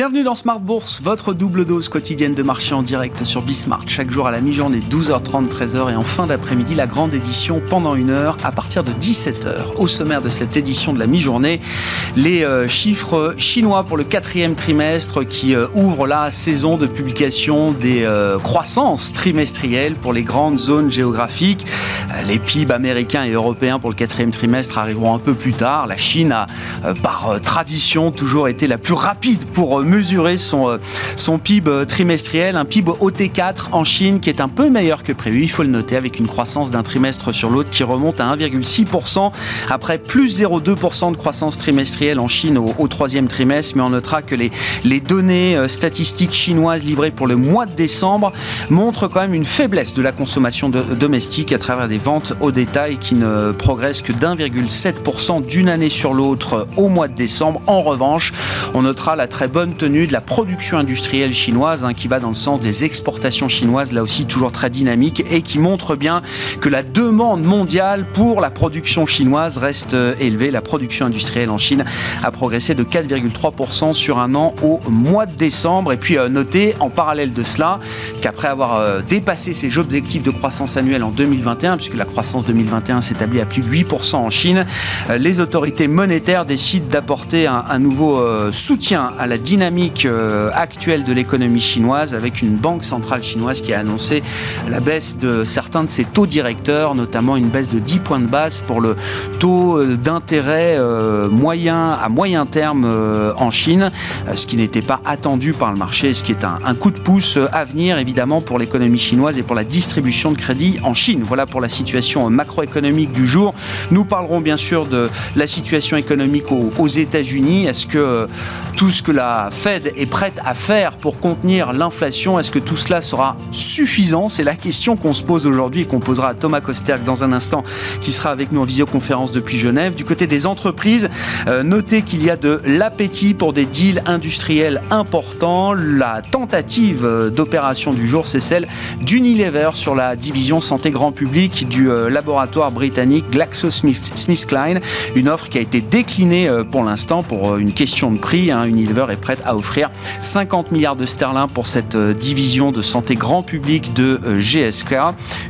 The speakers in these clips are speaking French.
Bienvenue dans Smart Bourse, votre double dose quotidienne de marché en direct sur Bismart. Chaque jour à la mi-journée, 12h30, 13h et en fin d'après-midi, la grande édition pendant une heure à partir de 17h. Au sommaire de cette édition de la mi-journée, les euh, chiffres chinois pour le quatrième trimestre qui euh, ouvrent la saison de publication des euh, croissances trimestrielles pour les grandes zones géographiques. Les PIB américains et européens pour le quatrième trimestre arriveront un peu plus tard. La Chine a, par tradition, toujours été la plus rapide pour mesurer son, euh, son PIB euh, trimestriel, un PIB OT4 en Chine qui est un peu meilleur que prévu, il faut le noter, avec une croissance d'un trimestre sur l'autre qui remonte à 1,6% après plus 0,2% de croissance trimestrielle en Chine au, troisième trimestre. Mais on notera que les, les données euh, statistiques chinoises livrées pour le mois de décembre montrent quand même une faiblesse de la consommation domestique à travers des ventes au détail qui ne progressent que d'1,7% d'une année sur l'autre au mois de décembre. En revanche, on notera la très bonne tenue de la production industrielle chinoise, hein, qui va dans le sens des exportations chinoises, là aussi toujours très dynamique, et qui montre bien que la demande mondiale pour la production chinoise reste euh, élevée. La production industrielle en Chine a progressé de 4,3% sur un an au mois de décembre. Et puis euh, notez en parallèle de cela qu'après avoir euh, dépassé ses objectifs de croissance annuelle en 2021, puisque la croissance 2021 s'établit à plus de 8% en Chine, les autorités monétaires décident d'apporter un nouveau soutien à la dynamique euh, actuelle de l'économie chinoise avec une banque centrale chinoise qui a annoncé la baisse de certains de ses taux directeurs, notamment une baisse de 10 points de base pour le taux euh, d'intérêt euh, moyen à moyen terme en Chine, ce qui n'était pas attendu par le marché, ce qui est un, coup de pouce à venir évidemment pour l'économie chinoise et pour la distribution de crédit en Chine. Voilà pour la situation macroéconomique du jour. Nous parlerons bien sûr de la situation économique aux, aux États-Unis. Est-ce que tout ce que la Fed est prête à faire pour contenir l'inflation, est-ce que tout cela sera suffisant? C'est la question qu'on se pose aujourd'hui et qu'on posera à Thomas Kosterk dans un instant, qui sera avec nous en visioconférence depuis Genève. Du côté des entreprises, euh, notez qu'il y a de l'appétit pour des deals industriels importants. La tentative euh, d'opération du jour, c'est celle d'Unilever sur la division santé grand public du euh, laboratoire britannique GlaxoSmithKline. Une offre qui a été déclinée pour l'instant pour une question de prix. Hein. Unilever est prête à à offrir 50 milliards de sterling pour cette euh, division de santé grand public de euh, GSK.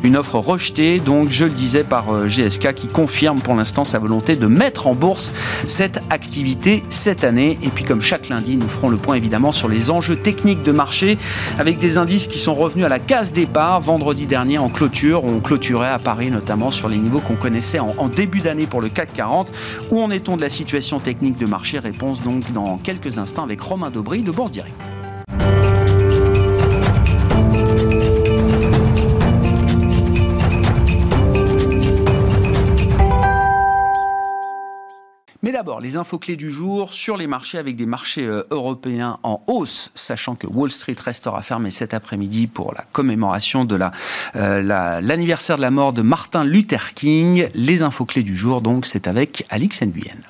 Une offre rejetée, donc je le disais, par euh, GSK qui confirme pour l'instant sa volonté de mettre en bourse cette activité cette année. Et puis comme chaque lundi, nous ferons le point évidemment sur les enjeux techniques de marché avec des indices qui sont revenus à la case départ vendredi dernier en clôture. On clôturait à Paris notamment sur les niveaux qu'on connaissait en, en début d'année pour le CAC 40. Où en est-on de la situation technique de marché? Réponse donc dans quelques instants avec Romain De Bourse Direct. Mais d'abord, les infos clés du jour sur les marchés avec des marchés euh, européens en hausse, sachant que Wall Street restera fermé cet après-midi pour la commémoration de euh, l'anniversaire de la mort de Martin Luther King. Les infos clés du jour, donc, c'est avec Alix Nguyen.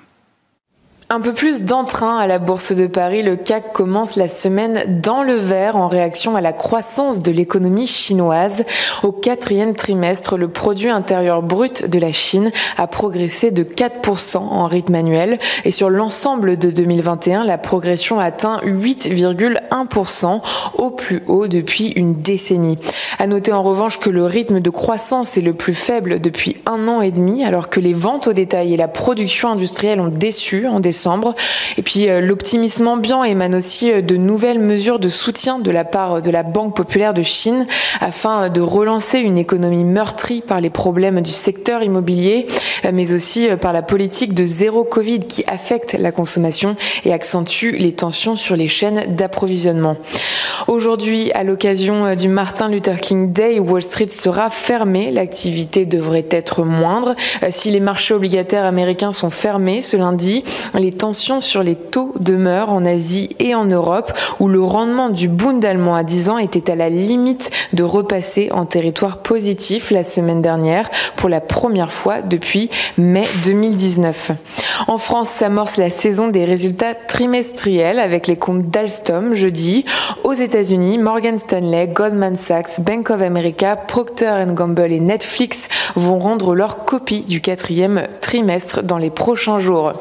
Un peu plus d'entrain à la Bourse de Paris, le CAC commence la semaine dans le vert en réaction à la croissance de l'économie chinoise. Au quatrième trimestre, le produit intérieur brut de la Chine a progressé de 4% en rythme annuel et sur l'ensemble de 2021, la progression atteint 8,1% au plus haut depuis une décennie. À noter en revanche que le rythme de croissance est le plus faible depuis un an et demi alors que les ventes au détail et la production industrielle ont déçu en décembre et puis euh, l'optimisme ambiant émane aussi euh, de nouvelles mesures de soutien de la part de la Banque populaire de Chine afin de relancer une économie meurtrie par les problèmes du secteur immobilier, euh, mais aussi par la politique de zéro Covid qui affecte la consommation et accentue les tensions sur les chaînes d'approvisionnement. Aujourd'hui, à l'occasion du Martin Luther King Day, Wall Street sera fermée. L'activité devrait être moindre. Si les marchés obligataires américains sont fermés ce lundi, les les tensions sur les taux demeurent en Asie et en Europe, où le rendement du Bund allemand à 10 ans était à la limite de repasser en territoire positif la semaine dernière pour la première fois depuis mai 2019. En France s'amorce la saison des résultats trimestriels avec les comptes d'Alstom jeudi. Aux États-Unis, Morgan Stanley, Goldman Sachs, Bank of America, Procter Gamble et Netflix vont rendre leur copie du quatrième trimestre dans les prochains jours.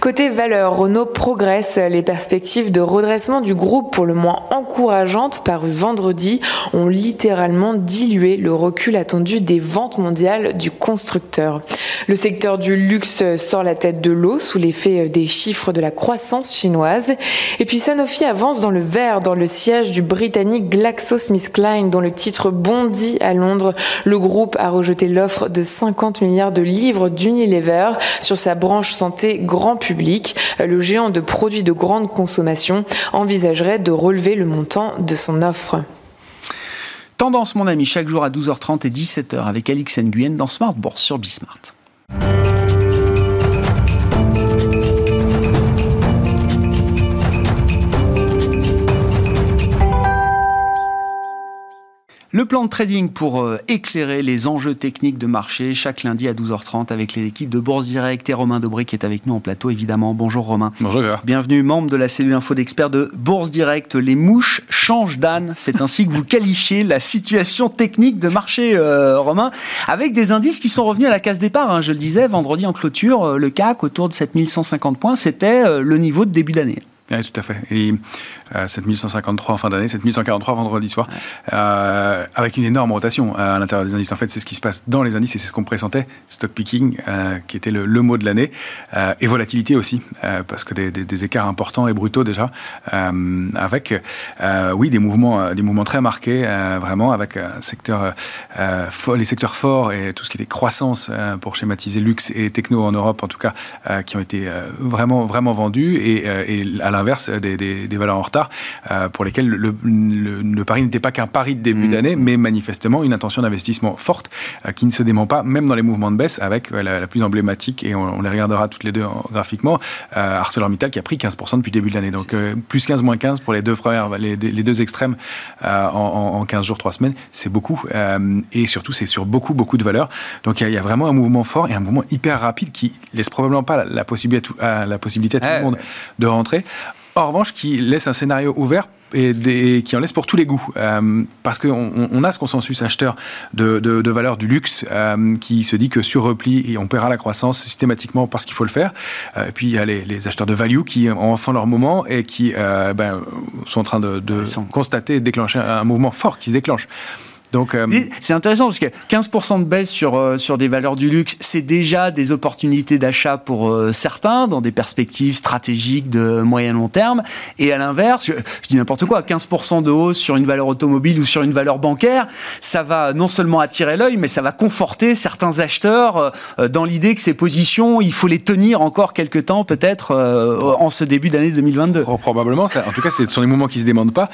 Côté côté valeur, Renault progresse. Les perspectives de redressement du groupe, pour le moins encourageantes, parues vendredi, ont littéralement dilué le recul attendu des ventes mondiales du constructeur. Le secteur du luxe sort la tête de l'eau sous l'effet des chiffres de la croissance chinoise. Et puis Sanofi avance dans le vert dans le siège du britannique GlaxoSmithKline dont le titre bondit à Londres. Le groupe a rejeté l'offre de 50 milliards de livres d'Unilever sur sa branche santé grand public. Le géant de produits de grande consommation envisagerait de relever le montant de son offre. Tendance, mon ami, chaque jour à 12h30 et 17h avec Alix Nguyen dans Smart Bourse sur Bismart. Le plan de trading pour euh, éclairer les enjeux techniques de marché chaque lundi à 12h30 avec les équipes de Bourse Direct et Romain Dobré qui est avec nous en plateau évidemment. Bonjour Romain. Bonjour. Bienvenue membre de la cellule info d'experts de Bourse Direct. Les mouches changent d'âne. C'est ainsi que vous qualifiez la situation technique de marché euh, Romain avec des indices qui sont revenus à la case départ. Hein. je le disais vendredi en clôture, euh, le CAC autour de 7150 points, c'était le niveau de début d'année. Oui, tout à fait. Et 7153 euh, en fin d'année, 7143 vendredi soir, euh, avec une énorme rotation euh, à l'intérieur des indices. En fait, c'est ce qui se passe dans les indices et c'est ce qu'on pressentait, stock picking, qui était le, mot de l'année, et volatilité aussi, parce que des, écarts importants et brutaux déjà, avec, oui, des mouvements, des mouvements très marqués, vraiment, avec un secteur, les secteurs forts et tout ce qui était croissance, pour schématiser luxe et techno en Europe, en tout cas, qui ont été vraiment, vraiment vendus, et, et à l'inverse, des, des valeurs en retard euh, pour lesquels le, pari n'était pas qu'un pari de début mm. d'année, mais manifestement une intention d'investissement forte euh, qui ne se dément pas, même dans les mouvements de baisse, avec euh, la, plus emblématique, et on, les regardera toutes les deux graphiquement, ArcelorMittal qui a pris 15% depuis le début de l'année. Donc plus 15, moins 15 pour les deux, premières, les, deux extrêmes en, 15 jours, 3 semaines, c'est beaucoup. et surtout, c'est sur beaucoup, beaucoup de valeurs. Donc il y, a vraiment un mouvement fort et un mouvement hyper rapide qui laisse probablement pas la, possibilité, à, la possibilité à tout le monde de rentrer. En revanche, qui laisse un scénario ouvert et, qui en laisse pour tous les goûts. Euh, parce qu'on on a ce consensus acheteur de, de, valeur du luxe euh, qui se dit que sur repli, on paiera la croissance systématiquement parce qu'il faut le faire. Euh, et puis il y a les, acheteurs de value qui ont enfin leur moment et qui ben, sont en train de, de constater et déclencher un mouvement fort qui se déclenche. Donc, euh, c'est intéressant parce que 15% de baisse sur, euh, sur des valeurs du luxe, c'est déjà des opportunités d'achat pour euh, certains dans des perspectives stratégiques de moyen long terme. Et à l'inverse, je, dis n'importe quoi, 15% de hausse sur une valeur automobile ou sur une valeur bancaire, ça va non seulement attirer l'œil, mais ça va conforter certains acheteurs dans l'idée que ces positions, il faut les tenir encore quelques temps peut-être en ce début d'année 2022. probablement, en tout cas, ce sont des mouvements qui ne se demandent pas.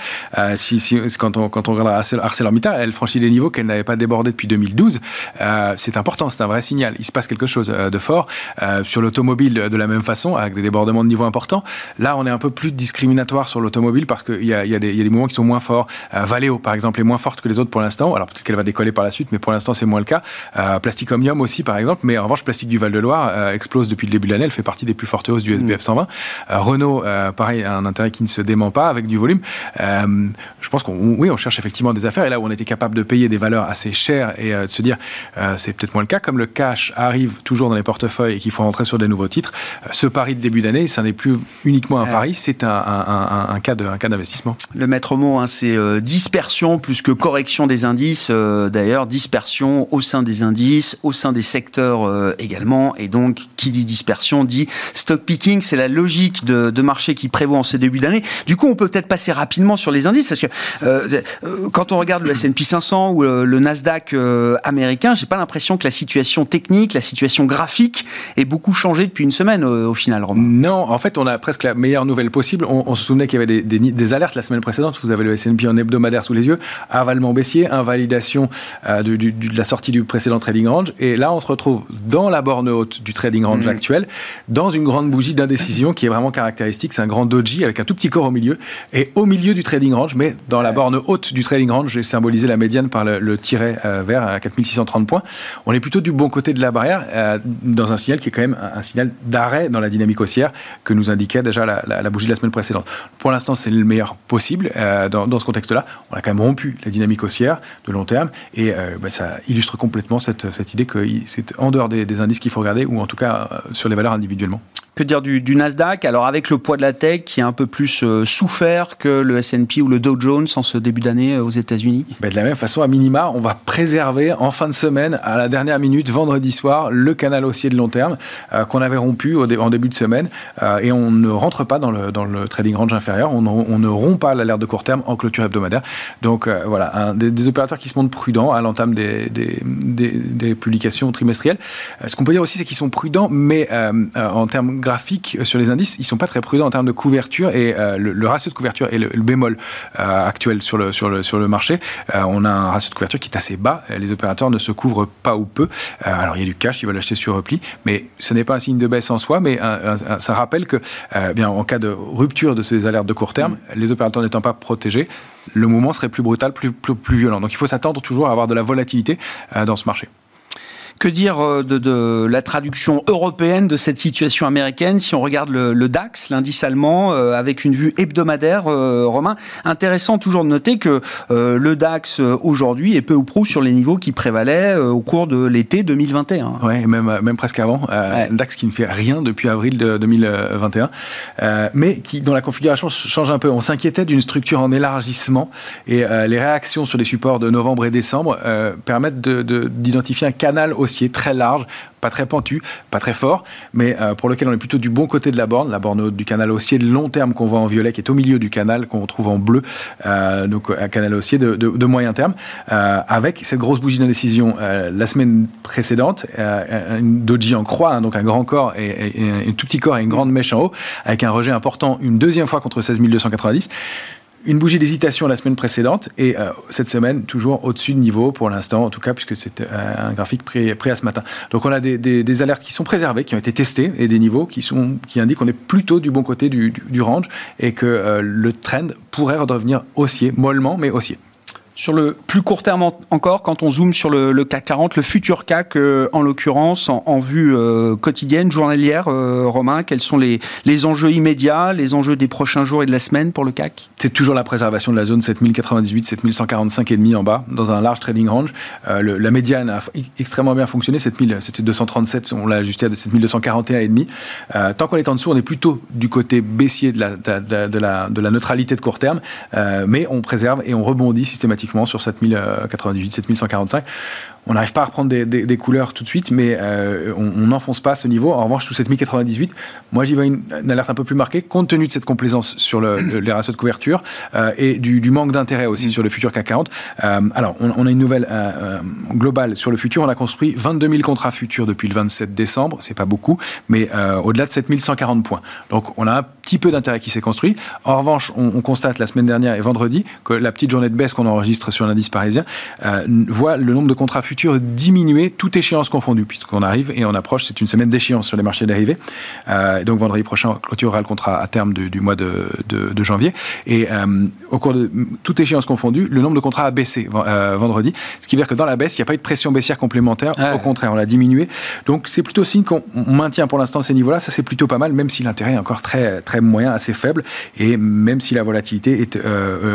si, si, quand, on, quand on regarde ArcelorMittal, elle des niveaux qu'elle n'avait pas débordé depuis 2012. Euh, c'est important, c'est un vrai signal. Il se passe quelque chose euh, de fort. Euh, sur l'automobile, de la même façon, avec des débordements de niveau importants. Là, on est un peu plus discriminatoire sur l'automobile parce qu'il y, a, y, a des mouvements qui sont moins forts. Valeo, par exemple, est moins forte que les autres pour l'instant. Alors peut-être qu'elle va décoller par la suite, mais pour l'instant, c'est moins le cas. Plastic Omnium aussi, par exemple. Mais en revanche, Plastique du Val-de-Loire explose depuis le début de l'année. Elle fait partie des plus fortes hausses du SBF 120. Renault, pareil, un intérêt qui ne se dément pas avec du volume. je pense qu'on oui, on cherche effectivement des affaires. Et là où on était capable de payer des valeurs assez chères et euh, de se dire euh, c'est peut-être moins le cas, comme le cash arrive toujours dans les portefeuilles et qu'il faut rentrer sur des nouveaux titres, euh, ce pari de début d'année, ça n'est plus uniquement un pari, c'est un, un, cas d'investissement. Le maître mot, hein, c'est dispersion plus que correction des indices. D'ailleurs, dispersion au sein des indices, au sein des secteurs également. Et donc, qui dit dispersion dit stock picking. C'est la logique de, de, marché qui prévaut en ce début d'année. Du coup, on peut peut-être passer rapidement sur les indices parce que quand on regarde le S&P 500 ou euh, le Nasdaq euh, américain, j'ai pas l'impression que la situation technique, la situation graphique ait beaucoup changé depuis une semaine euh, au final. Romain. Non, en fait, on a presque la meilleure nouvelle possible. On, se souvenait qu'il y avait des, alertes la semaine précédente. Vous avez le S&P en hebdomadaire sous les yeux, avalement baissier, invalidation de, la sortie du précédent trading range. Et là, on se retrouve dans la borne haute du trading range mmh. actuel, dans une grande bougie d'indécision qui est vraiment caractéristique. C'est un grand doji avec un tout petit corps au milieu et au milieu du trading range, mais dans la borne haute du trading range, j'ai symbolisé la médiane par le, tiret euh, vert à 4630 points. On est plutôt du bon côté de la barrière, euh, dans un signal qui est quand même un, signal d'arrêt dans la dynamique haussière que nous indiquait déjà la, bougie de la semaine précédente. Pour l'instant, c'est le meilleur possible euh, dans, ce contexte-là. On a quand même rompu la dynamique haussière de long terme et bah, ça illustre complètement cette, idée que c'est en dehors des, des indices qu'il faut regarder ou en tout cas sur les valeurs individuellement. Que dire du, Nasdaq? Alors avec le poids de la tech qui est un peu plus euh, souffert que le S&P ou le Dow Jones en ce début d'année euh, aux États-Unis? Ben, De la même façon, à minima, on va préserver en fin de semaine, à la dernière minute, vendredi soir, le canal haussier de long terme euh, qu'on avait rompu en début de semaine et on ne rentre pas dans le, trading range inférieur, on, ne rompt pas l'alerte de court terme en clôture hebdomadaire. Donc voilà, un, des, opérateurs qui se montrent prudents à l'entame des, publications trimestrielles. ce qu'on peut dire aussi, c'est qu'ils sont prudents, mais en termes graphiques sur les indices, ils sont pas très prudents en termes de couverture et euh, le, ratio de couverture est le, bémol euh, actuel sur le, sur le, marché. Euh, on a un ratio de couverture qui est assez bas. Les opérateurs ne se couvrent pas ou peu. alors il y a du cash, ils veulent acheter sur repli, mais ce n'est pas un signe de baisse en soi, mais ça rappelle que bien en cas de rupture de ces alertes de court terme, les opérateurs n'étant pas protégés, le mouvement serait plus brutal, plus, plus, plus violent. Donc il faut s'attendre toujours à avoir de la volatilité dans ce marché. Que dire euh, de, la traduction européenne de cette situation américaine si on regarde le, DAX, l'indice allemand, euh, avec une vue hebdomadaire, euh, Romain? Intéressant toujours de noter que le DAX aujourd'hui est peu ou prou sur les niveaux qui prévalaient au cours de l'été 2021. Oui, même, même presque avant. Un DAX qui ne fait rien depuis avril de 2021, mais qui, dont la configuration change un peu. On s'inquiétait d'une structure en élargissement et les réactions sur les supports de novembre et décembre permettent d'identifier un canal haussier très large, pas très pentu, pas très fort, mais euh, pour lequel on est plutôt du bon côté de la borne, la borne du canal haussier de long terme qu'on voit en violet, qui est au milieu du canal, qu'on retrouve en bleu, euh, donc un canal haussier de, moyen terme, euh, avec cette grosse bougie d'indécision la semaine précédente, une doji en croix, hein, donc un grand corps et, un tout petit corps et une grande mèche en haut, avec un rejet important une deuxième fois contre 16 290 une bougie d'hésitation la semaine précédente et euh, cette semaine toujours au-dessus de niveau pour l'instant, en tout cas, puisque c'est euh, un graphique prêt, à ce matin. Donc on a des, alertes qui sont préservées, qui ont été testées et des niveaux qui, sont, qui indiquent qu'on est plutôt du bon côté du, range et que euh, le trend pourrait redevenir haussier, mollement, mais haussier. Sur le plus court terme encore, quand on zoome sur le, CAC 40, le futur CAC euh, en l'occurrence, en, vue euh, quotidienne, journalière, euh, Romain, quels sont les, les, enjeux immédiats, les enjeux des prochains jours et de la semaine pour le CAC? C'est toujours la préservation de la zone 7098, 7145 et demi en bas, dans un large trading range. la médiane a extrêmement bien fonctionné, c'était 237, on l'a ajusté à 7241 et demi. tant qu'on est en dessous, on est plutôt du côté baissier de, la, de la neutralité de court terme, mais on préserve et on rebondit systématiquement sur 7098, 7145 on n'arrive pas à reprendre des, couleurs tout de suite, mais euh, on n'enfonce pas ce niveau. En revanche, sous 7098, moi j'y vois une, alerte un peu plus marquée, compte tenu de cette complaisance sur le, les ratios de couverture euh, et du, manque d'intérêt aussi mm. sur le futur CAC 40. Euh, alors, on, a une nouvelle globale sur le futur. On a construit 22 000 contrats futurs depuis le 27 décembre. C'est pas beaucoup, mais au-delà de 7140 points. Donc, on a un petit peu d'intérêt qui s'est construit. En revanche, on, on, constate la semaine dernière et vendredi que la petite journée de baisse qu'on enregistre sur l'indice parisien voit le nombre de contrats futurs diminuer, toute échéance confondue, puisqu'on arrive et on approche, c'est une semaine d'échéance sur les marchés dérivés. Euh, donc vendredi prochain, on clôturera le contrat à terme du, mois de, janvier. Et euh, au cours de toute échéance confondue, le nombre de contrats a baissé euh, vendredi, ce qui veut dire que dans la baisse, il n'y a pas eu de pression baissière complémentaire. Au contraire, on l'a diminué. Donc c'est plutôt signe qu'on maintient pour l'instant ces niveaux-là. Ça c'est plutôt pas mal, même si l'intérêt est encore très très moyen, assez faible, et même si la volatilité est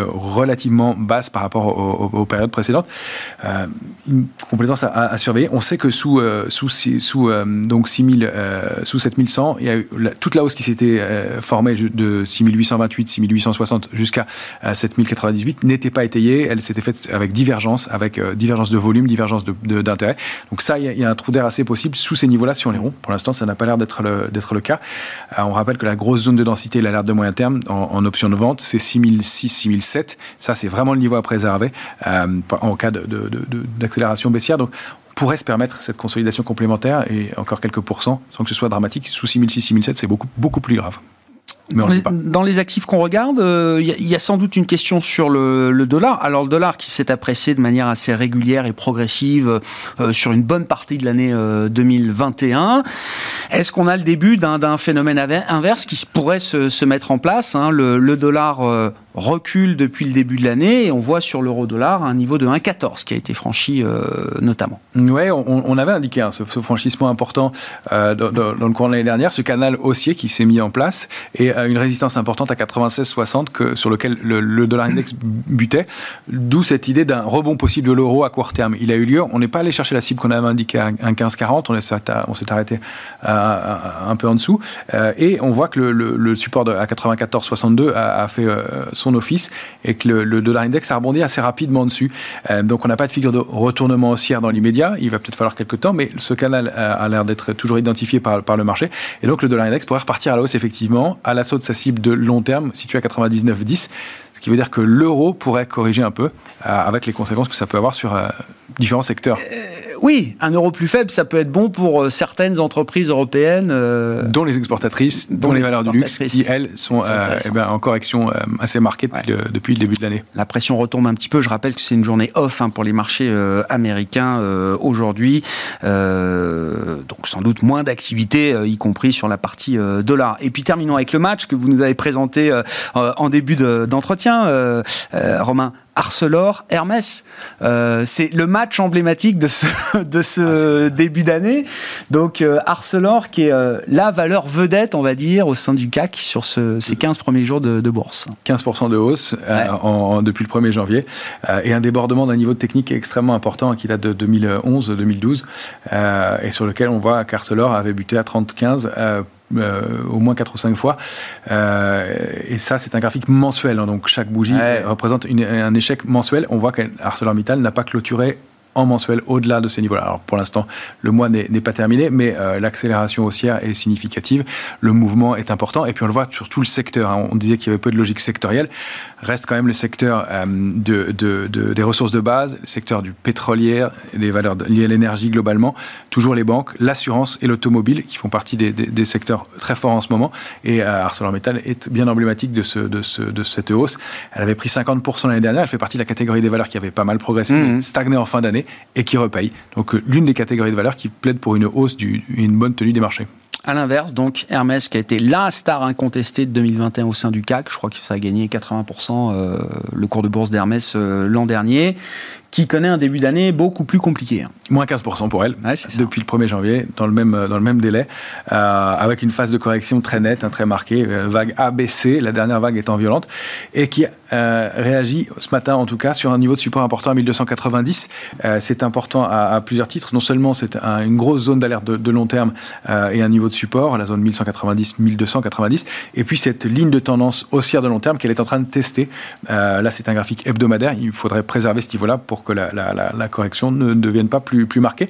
relativement basse par rapport aux, périodes précédentes. Une complaisance à, surveiller. On sait que sous, euh, sous, sous, euh, donc 6000, euh, sous 7100, il y a toute la hausse qui s'était formée de 6828, 6860 jusqu'à 7098 n'était pas étayée. Elle s'était faite avec divergence, avec divergence de volume, divergence d'intérêt. Donc ça, il y, a, un trou d'air assez possible sous ces niveaux-là si on les rompt. Pour l'instant, ça n'a pas l'air d'être le, le cas. on rappelle que la grosse zone de densité, l'alerte de moyen terme en, option de vente, c'est 6006, 6007. Ça, c'est vraiment le niveau à préserver en cas d'accélération de, donc, on pourrait se permettre cette consolidation complémentaire et encore quelques pourcents sans que ce soit dramatique. Sous 6006, 6007, c'est beaucoup, beaucoup plus grave. Dans, les, actifs qu'on regarde, il euh, y, a sans doute une question sur le, dollar. Alors le dollar qui s'est apprécié de manière assez régulière et progressive euh, sur une bonne partie de l'année 2021. Euh, Est-ce qu'on a le début d'un phénomène inverse qui pourrait se, se, mettre en place hein? le, le, dollar recule depuis le début de l'année et on voit sur l'euro-dollar un niveau de 1,14 qui a été franchi notamment. Oui, on, avait indiqué hein, ce, franchissement important dans, le cours de l'année dernière, ce canal haussier qui s'est mis en place et une résistance importante à 96,60 sur lequel le, dollar index butait, d'où cette idée d'un rebond possible de l'euro à court terme. Il a eu lieu, on n'est pas allé chercher la cible qu'on avait indiquée à 1,1540, on, s'est arrêté un peu en dessous, euh, et on voit que le, support à 94,62 a, fait euh, office et que le, dollar index a rebondi assez rapidement dessus. Euh, donc on n'a pas de figure de retournement haussière dans l'immédiat, il va peut-être falloir quelques temps, mais ce canal a, l'air d'être toujours identifié par, par le marché, et donc le dollar index pourrait repartir à la hausse effectivement à l'assaut de sa cible de long terme située à 99,10 ce qui veut dire que l'euro pourrait corriger un peu euh, avec les conséquences que ça peut avoir sur euh, différents secteurs. Euh, oui, un euro plus faible, ça peut être bon pour certaines entreprises européennes. dont les exportatrices, dont, les, valeurs du luxe, qui, elles, sont eh ben, en correction assez marquée depuis, le, début de l'année. La pression retombe un petit peu. Je rappelle que c'est une journée off hein, pour les marchés américains aujourd'hui. donc sans doute moins d'activité, y compris sur la partie dollar. Et puis terminons avec le match que vous nous avez présenté en début d'entretien. Euh, euh, Romain, Arcelor, Hermès. Euh, c'est le match emblématique de ce, de ce ah, début d'année. Donc Arcelor qui est la valeur vedette, on va dire, au sein du CAC sur ces 15 premiers jours de, bourse. 15% de hausse depuis le 1er janvier et un débordement d'un niveau technique extrêmement important qui date de 2011-2012 et sur lequel on voit qu'Arcelor avait buté à 30-15 euh, au moins 4 ou 5 fois. Euh, et ça, c'est un graphique mensuel. Hein. donc chaque bougie représente un échec mensuel. On voit qu'ArcelorMittal n'a pas clôturé en mensuel au-delà de ces niveaux-là. Alors pour l'instant, le mois n'est pas terminé, mais euh, l'accélération haussière est significative, le mouvement est important, et puis on le voit sur tout le secteur. Hein. On disait qu'il y avait peu de logique sectorielle, reste quand même le secteur euh, de, des ressources de base, le secteur du pétrolier, les valeurs liées à l'énergie globalement, toujours les banques, l'assurance et l'automobile qui font partie des, secteurs très forts en ce moment. Et euh, ArcelorMittal est bien emblématique de, ce, de, ce, de cette hausse. Elle avait pris 50% l'année dernière, elle fait partie de la catégorie des valeurs qui avait pas mal progressé, mmh. stagné en fin d'année et qui repaye. Donc euh, l'une des catégories de valeurs qui plaide pour une hausse, du, une bonne tenue des marchés. À l'inverse, donc Hermès qui a été la star incontestée de 2021 au sein du CAC, je crois que ça a gagné 80% euh, le cours de bourse d'Hermès euh, l'an dernier, qui connaît un début d'année beaucoup plus compliqué. Hein. Moins 15% pour elle, depuis le 1er janvier, dans le même, dans le même délai, euh, avec une phase de correction très nette, hein, très marquée, euh, vague ABC, la dernière vague étant violente, et qui euh, réagit ce matin en tout cas sur un niveau de support important à 1290. c'est important à, plusieurs titres. Non seulement c'est une grosse zone d'alerte de, long terme et un niveau de support, la zone 1190-1290, et puis cette ligne de tendance haussière de long terme qu'elle est en train de tester. là, c'est un graphique hebdomadaire. Il faudrait préserver ce niveau-là pour que la, correction ne devienne pas plus, plus marquée.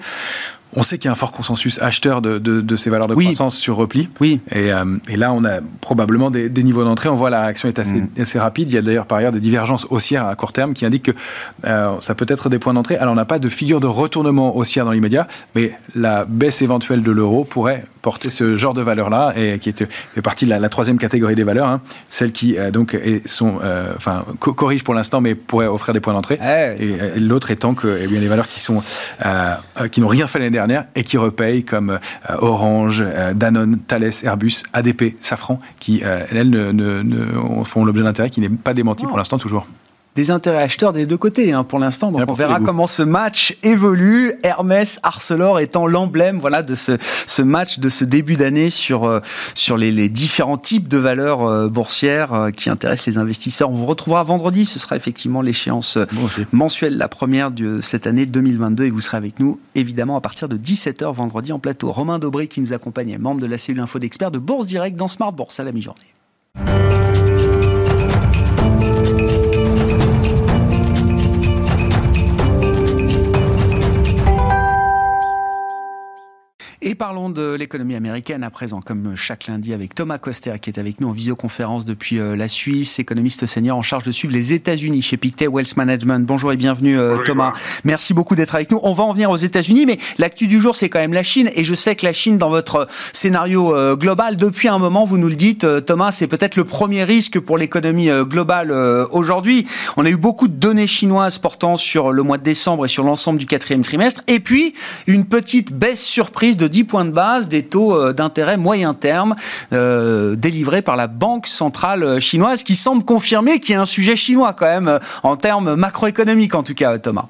On sait qu'il y a un fort consensus acheteur de, ces valeurs de croissance sur repli. Oui. Euh, et, là, on a probablement des, niveaux d'entrée. On voit la réaction est assez, mm. assez rapide. Il y a d'ailleurs par ailleurs des divergences haussières à court terme qui indiquent que euh, ça peut être des points d'entrée. Alors, on n'a pas de figure de retournement haussière dans l'immédiat, mais la baisse éventuelle de l'euro pourrait porter ce genre de valeur-là et qui est, fait partie de la, troisième catégorie des valeurs, hein. celles qui euh, donc sont, enfin, corrigent pour l'instant, mais pourraient offrir des points d'entrée. et, l'autre étant que eh bien, les valeurs qui sont qui n'ont rien fait l'année dernière et qui repayent comme euh, Orange, euh, Danone, Thales, Airbus, ADP, Safran, qui, euh, elles, ne, font l'objet d'intérêt qui n'est pas démenti pour l'instant toujours des intérêts acheteurs des deux côtés hein, pour l'instant. Donc on verra comment ce match évolue. Hermès, Arcelor étant l'emblème voilà de ce, ce match de ce début d'année sur euh, sur les, différents types de valeurs euh, boursières euh, qui intéressent les investisseurs. On vous retrouvera vendredi. Ce sera effectivement l'échéance mensuelle, la première de cette année 2022, et vous serez avec nous évidemment à partir de 17h vendredi en plateau. Romain Dobré qui nous accompagnait, membre de la cellule info d'experts de Bourse Direct dans Smart Bourse à la mi-journée. Et parlons de l'économie américaine à présent, comme chaque lundi avec Thomas Coster qui est avec nous en visioconférence depuis euh, la Suisse, économiste senior en charge de suivre les États-Unis chez Pictet Wealth Management. Bonjour et bienvenue euh, Thomas. Merci beaucoup d'être avec nous. On va en venir aux États-Unis, mais l'actu du jour c'est quand même la Chine. Et je sais que la Chine, dans votre scénario euh, global, depuis un moment, vous nous le dites, Thomas, c'est peut-être le premier risque pour l'économie globale aujourd'hui. On a eu beaucoup de données chinoises portant sur le mois de décembre et sur l'ensemble du quatrième trimestre. Et puis une petite baisse surprise de 10 points de base des taux d'intérêt moyen terme délivrés par la Banque centrale chinoise, qui semble confirmer qu'il y a un sujet chinois quand même en termes macroéconomiques en tout cas, Thomas.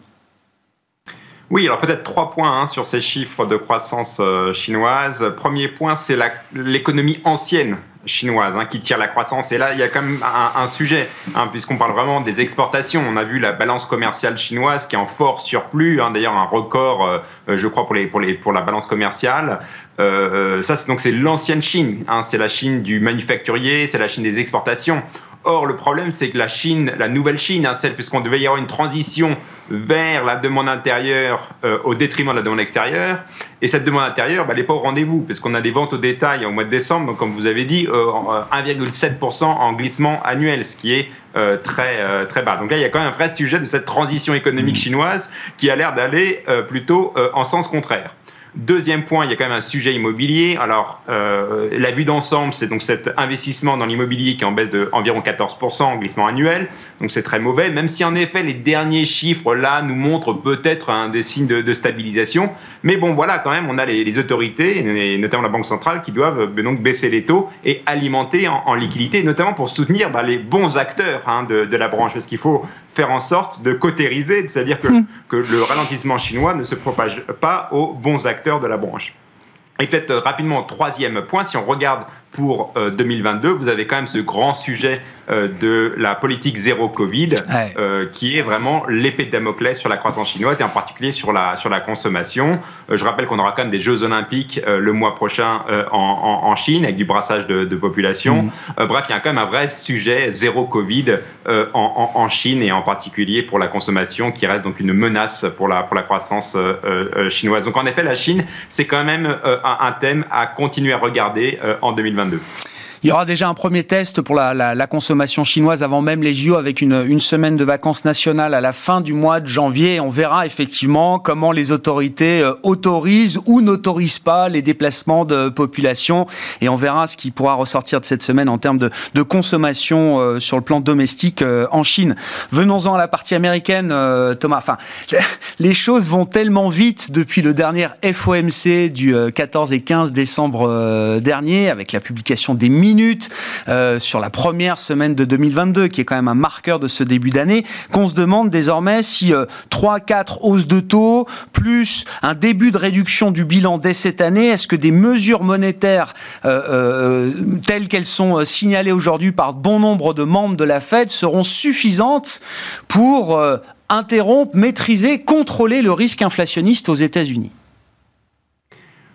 Oui, alors peut-être trois points hein, sur ces chiffres de croissance euh, chinoise. Premier point, c'est l'économie ancienne chinoise hein, qui tire la croissance. Et là, il y a quand même un, sujet, hein, puisqu'on parle vraiment des exportations. On a vu la balance commerciale chinoise qui est en fort surplus, d'ailleurs un record, euh, je crois, pour, les, pour, les, pour la balance commerciale. Euh, ça, donc c'est l'ancienne Chine. c'est la Chine du manufacturier, c'est la Chine des exportations. Or, le problème, c'est que la Chine, la nouvelle Chine, hein, celle, puisqu'on devait y avoir une transition vers la demande intérieure euh, au détriment de la demande extérieure, et cette demande intérieure, bah, elle n'est pas au rendez-vous, puisqu'on a des ventes au détail au mois de décembre, donc comme vous avez dit, 1,7% euh, en glissement annuel, ce qui est euh, très, très bas. Donc là, il y a quand même un vrai sujet de cette transition économique mmh. chinoise qui a l'air d'aller plutôt en sens contraire. Deuxième point, il y a quand même un sujet immobilier. Alors, euh, la vue d'ensemble, c'est donc cet investissement dans l'immobilier qui est en baisse de environ 14% en glissement annuel. Donc, c'est très mauvais, même si en effet, les derniers chiffres là nous montrent peut-être un des signes de, stabilisation. Mais bon, voilà, quand même, on a les, autorités, et notamment la Banque centrale, qui doivent euh, donc baisser les taux et alimenter en, liquidité, notamment pour soutenir bah, les bons acteurs hein, de, de, la branche. Parce qu'il faut faire en sorte de cautériser, c'est-à-dire que, hmm. que le ralentissement chinois ne se propage pas aux bons acteurs de la branche. Et peut-être euh, rapidement, troisième point, si on regarde pour 2022, euh, vous avez quand même ce grand sujet euh, de la politique zéro Covid, euh, qui est vraiment l'épée de Damoclès sur la croissance chinoise et en particulier sur la, sur la consommation. je rappelle qu'on aura quand même des Jeux olympiques le mois prochain en, en, Chine avec du brassage de, population. Mm. bref, il y a quand même un vrai sujet zéro Covid en, en, Chine et en particulier pour la consommation qui reste donc une menace pour la, pour la croissance chinoise. Donc en effet, la Chine, c'est quand même un, un, thème à continuer à regarder en 2022. 2022. Il y aura déjà un premier test pour la, consommation chinoise avant même les JO avec une, semaine de vacances nationales à la fin du mois de janvier. On verra effectivement comment les autorités euh, autorisent ou n'autorisent pas les déplacements de population et on verra ce qui pourra ressortir de cette semaine en termes de, consommation euh, sur le plan domestique euh, en Chine. Venons-en à la partie américaine, Thomas. Enfin, les choses vont tellement vite depuis le dernier FOMC du 14 et 15 décembre dernier avec la publication des minutes euh, sur la première semaine de 2022, qui est quand même un marqueur de ce début d'année, qu'on se demande désormais si 3-4 euh, hausses de taux, plus un début de réduction du bilan dès cette année, est-ce que des mesures monétaires euh, telles qu'elles sont signalées aujourd'hui par bon nombre de membres de la Fed seront suffisantes pour interrompre, maîtriser, contrôler le risque inflationniste aux États-Unis?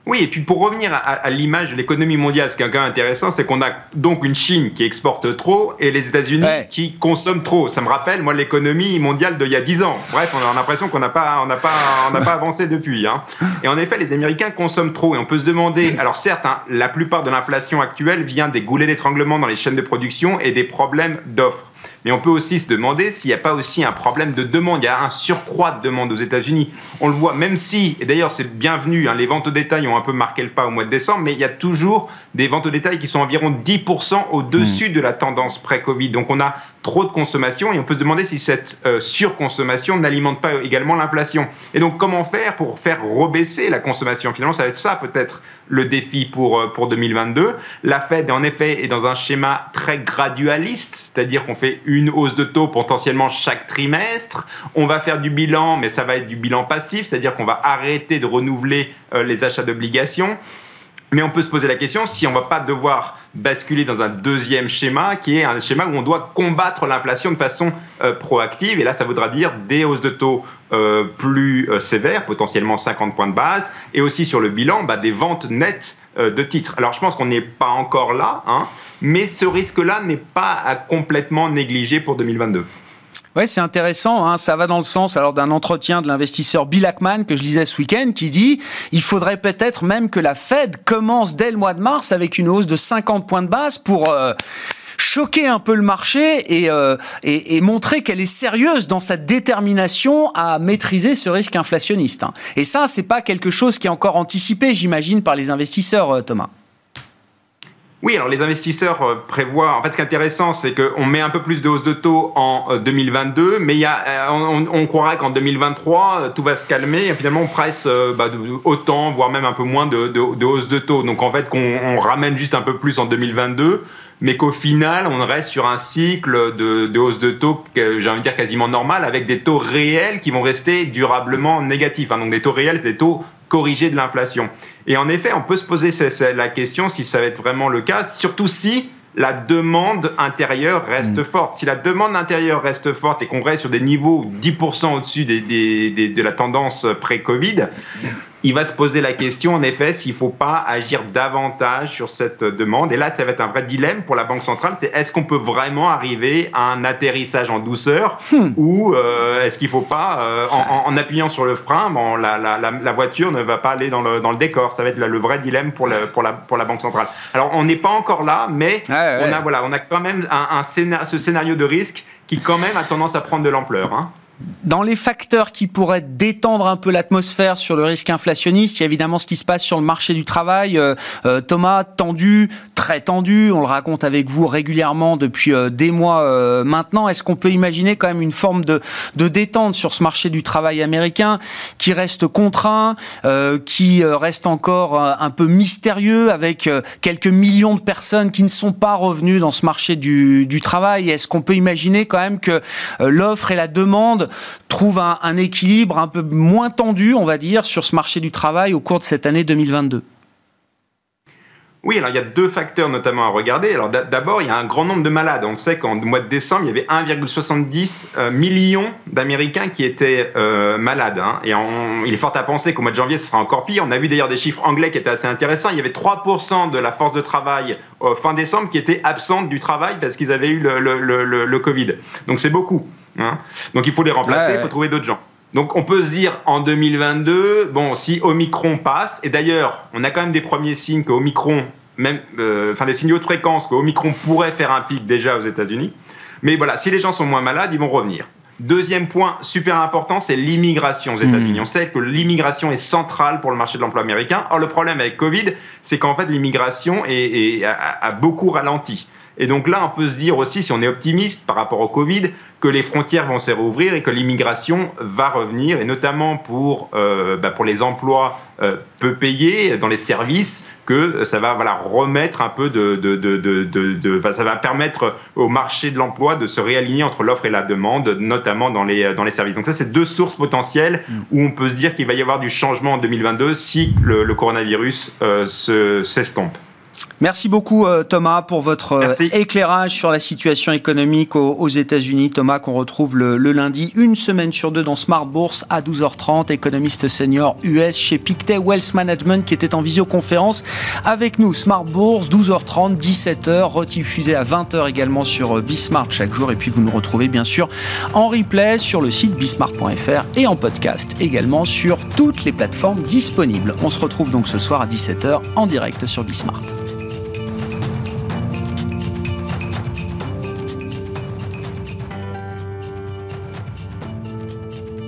Oui, et puis pour revenir à, l'image de l'économie mondiale, ce qui est quand même intéressant, c'est qu'on a donc une Chine qui exporte trop et les États-Unis qui consomment trop. Ça me rappelle, moi, l'économie mondiale d'il y a 10 ans. Bref, on a l'impression qu'on n'a pas, on n'a pas, on n'a pas avancé depuis. Hein. Et en effet, les Américains consomment trop et on peut se demander. Alors certes, hein, la plupart de l'inflation actuelle vient des goulets d'étranglement dans les chaînes de production et des problèmes d'offres. Mais on peut aussi se demander s'il n'y a pas aussi un problème de demande. Il y a un surcroît de demande aux États-Unis. On le voit, même si, et d'ailleurs c'est bienvenu, hein, les ventes au détail ont un peu marqué le pas au mois de décembre, mais il y a toujours des ventes au détail qui sont environ 10% au-dessus mmh. de la tendance pré-Covid. Donc on a trop de consommation et on peut se demander si cette euh, surconsommation n'alimente pas également l'inflation. Et donc comment faire pour faire rebaisser la consommation? Finalement, ça va être ça peut-être le défi pour, euh, pour 2022. La Fed, en effet, est dans un schéma très gradualiste, c'est-à-dire qu'on fait une hausse de taux potentiellement chaque trimestre. On va faire du bilan, mais ça va être du bilan passif, c'est-à-dire qu'on va arrêter de renouveler euh, les achats d'obligations. Mais on peut se poser la question si on ne va pas devoir basculer dans un deuxième schéma qui est un schéma où on doit combattre l'inflation de façon euh, proactive. Et là, ça voudra dire des hausses de taux euh, plus euh, sévères, potentiellement 50 points de base, et aussi sur le bilan, bah, des ventes nettes de titres. Alors je pense qu'on n'est pas encore là, hein, mais ce risque-là n'est pas à complètement négligé pour 2022. Ouais, c'est intéressant. Hein. Ça va dans le sens alors d'un entretien de l'investisseur Bill Ackman que je lisais ce week-end, qui dit il faudrait peut-être même que la Fed commence dès le mois de mars avec une hausse de 50 points de base pour euh, choquer un peu le marché euh, et, et, montrer qu'elle est sérieuse dans sa détermination à maîtriser ce risque inflationniste. Hein. Et ça, c'est pas quelque chose qui est encore anticipé, j'imagine, par les investisseurs, euh, Thomas. Oui, alors les investisseurs euh, prévoient. En fait, ce qui est intéressant, c'est qu'on met un peu plus de hausse de taux en 2022, euh, mais a, on, on croirait qu'en 2023, tout va se calmer. Et finalement, on presse bah, autant, voire même un peu moins de, de, de hausse de taux. Donc, en fait, qu'on ramène juste un peu plus en 2022 mais qu'au final, on reste sur un cycle de, de hausse de taux, j'ai envie de dire quasiment normal, avec des taux réels qui vont rester durablement négatifs. Hein. Donc des taux réels, des taux corrigés de l'inflation. Et en effet, on peut se poser la question si ça va être vraiment le cas, surtout si la demande intérieure reste mm. forte. Si la demande intérieure reste forte et qu'on reste sur des niveaux 10% au-dessus des, des, de la tendance pré-Covid, il va se poser la question, en effet, s'il ne faut pas agir davantage sur cette demande. Et là, ça va être un vrai dilemme pour la Banque centrale, c'est est-ce qu'on peut vraiment arriver à un atterrissage en douceur hmm. ou euh, est-ce qu'il ne faut pas, euh, en, appuyant sur le frein, bon, la, la, la, voiture ne va pas aller dans le, dans le décor. Ça va être le vrai dilemme pour, le, pour, la, pour la Banque centrale. Alors, on n'est pas encore là, mais on, a, voilà, on a quand même un, un ce scénario de risque qui, quand même, a tendance à prendre de l'ampleur. Hein. Dans les facteurs qui pourraient détendre un peu l'atmosphère sur le risque inflationniste, il y a évidemment ce qui se passe sur le marché du travail. Euh, euh, Thomas, tendu, très tendu, on le raconte avec vous régulièrement depuis euh, des mois maintenant. Est-ce qu'on peut imaginer quand même une forme de, détente sur ce marché du travail américain qui reste contraint, qui reste encore un peu mystérieux avec quelques millions de personnes qui ne sont pas revenues dans ce marché du travail? Est-ce qu'on peut imaginer quand même que l'offre et la demande trouve un, équilibre un peu moins tendu, on va dire, sur ce marché du travail au cours de cette année 2022 oui, alors il y a deux facteurs notamment à regarder. Alors d'abord, il y a un grand nombre de malades. On sait qu'en mois de décembre, il y avait 1,70 euh, millions d'Américains qui étaient euh, malades. Hein. Et il est fort à penser qu'au mois de janvier, ce sera encore pire. On a vu d'ailleurs des chiffres anglais qui étaient assez intéressants. Il y avait 3% de la force de travail fin décembre qui était absente du travail parce qu'ils avaient eu le Covid. Donc c'est beaucoup. Hein. Donc il faut les remplacer, il faut trouver d'autres gens. Donc on peut se dire en 2022, bon, si Omicron passe, et d'ailleurs, on a quand même des premiers signes que Omicron, même, euh, enfin des signaux de fréquence que Omicron pourrait faire un pic déjà aux États-Unis. Mais voilà, si les gens sont moins malades, ils vont revenir. Deuxième point super important, c'est l'immigration aux États-Unis. Hmm. On sait que l'immigration est centrale pour le marché de l'emploi américain. Or, le problème avec Covid, c'est qu'en fait, l'immigration a, beaucoup ralenti. Et donc là, on peut se dire aussi, si on est optimiste par rapport au Covid, que les frontières vont se rouvrir et que l'immigration va revenir, et notamment pour, euh, bah, pour les emplois euh, peu payés dans les services, que ça va voilà, remettre un peu de... de, de, de ça va permettre au marché de l'emploi de se réaligner entre l'offre et la demande, notamment dans les, dans les services. Donc ça, c'est deux sources potentielles où on peut se dire qu'il va y avoir du changement en 2022 si le, coronavirus euh, s'estompe. Merci beaucoup euh, Thomas pour votre euh, éclairage sur la situation économique aux, États-Unis. Thomas qu'on retrouve le, lundi, une semaine sur deux dans Smart Bourse à 12h30, économiste senior US chez Pictet Wealth Management qui était en visioconférence avec nous. Smart Bourse, 12h30, 17h, rediffusé à 20h également sur euh, Bismart chaque jour. Et puis vous nous retrouvez bien sûr en replay sur le site bismart.fr et en podcast également sur toutes les plateformes disponibles. On se retrouve donc ce soir à 17h en direct sur Bismart.